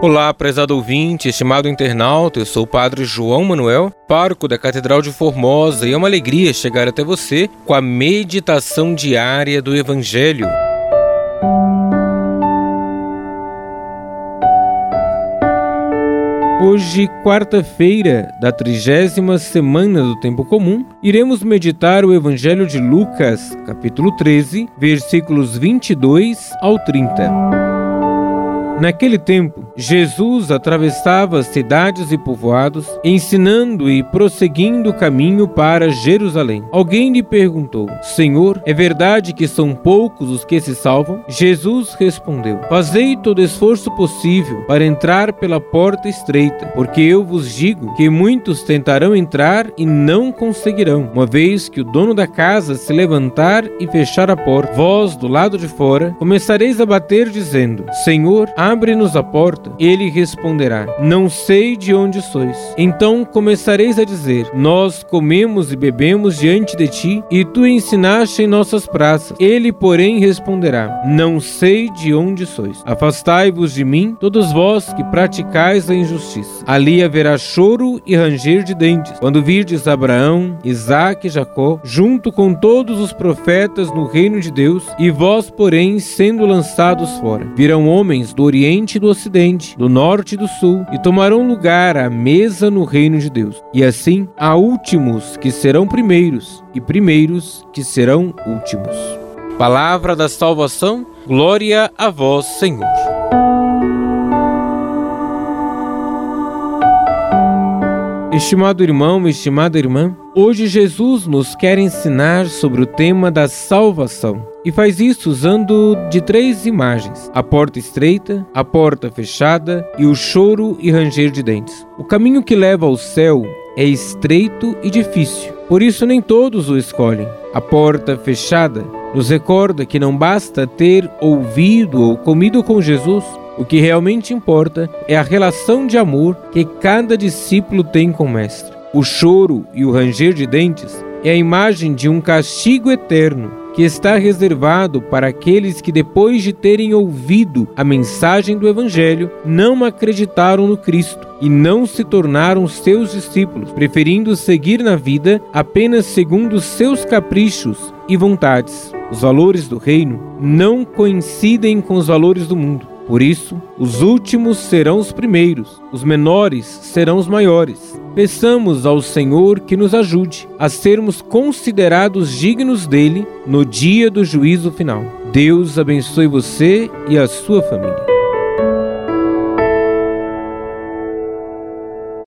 Olá, prezado ouvinte, estimado internauta, eu sou o Padre João Manuel, pároco da Catedral de Formosa, e é uma alegria chegar até você com a meditação diária do Evangelho. Hoje, quarta-feira da trigésima semana do Tempo Comum, iremos meditar o Evangelho de Lucas, capítulo 13, versículos 22 ao 30. Naquele tempo, Jesus atravessava cidades e povoados, ensinando e prosseguindo o caminho para Jerusalém. Alguém lhe perguntou: Senhor, é verdade que são poucos os que se salvam? Jesus respondeu: Fazei todo esforço possível para entrar pela porta estreita, porque eu vos digo que muitos tentarão entrar e não conseguirão, uma vez que o dono da casa se levantar e fechar a porta. Vós, do lado de fora, começareis a bater, dizendo: Senhor, Abre-nos a porta. Ele responderá: Não sei de onde sois. Então começareis a dizer: Nós comemos e bebemos diante de ti, e tu ensinaste em nossas praças. Ele, porém, responderá: Não sei de onde sois. Afastai-vos de mim, todos vós que praticais a injustiça. Ali haverá choro e ranger de dentes, quando virdes Abraão, Isaque e Jacó, junto com todos os profetas no reino de Deus, e vós, porém, sendo lançados fora. Virão homens do Oriente Oriente e do Ocidente, do Norte e do Sul, e tomarão lugar à mesa no reino de Deus. E assim há últimos que serão primeiros, e primeiros que serão últimos. Palavra da salvação, glória a vós, Senhor. Estimado irmão, estimada irmã, hoje Jesus nos quer ensinar sobre o tema da salvação e faz isso usando de três imagens: a porta estreita, a porta fechada e o choro e ranger de dentes. O caminho que leva ao céu é estreito e difícil, por isso nem todos o escolhem. A porta fechada nos recorda que não basta ter ouvido ou comido com Jesus o que realmente importa é a relação de amor que cada discípulo tem com o Mestre. O choro e o ranger de dentes é a imagem de um castigo eterno que está reservado para aqueles que, depois de terem ouvido a mensagem do Evangelho, não acreditaram no Cristo e não se tornaram seus discípulos, preferindo seguir na vida apenas segundo seus caprichos e vontades. Os valores do reino não coincidem com os valores do mundo. Por isso, os últimos serão os primeiros, os menores serão os maiores. Peçamos ao Senhor que nos ajude a sermos considerados dignos dele no dia do juízo final. Deus abençoe você e a sua família.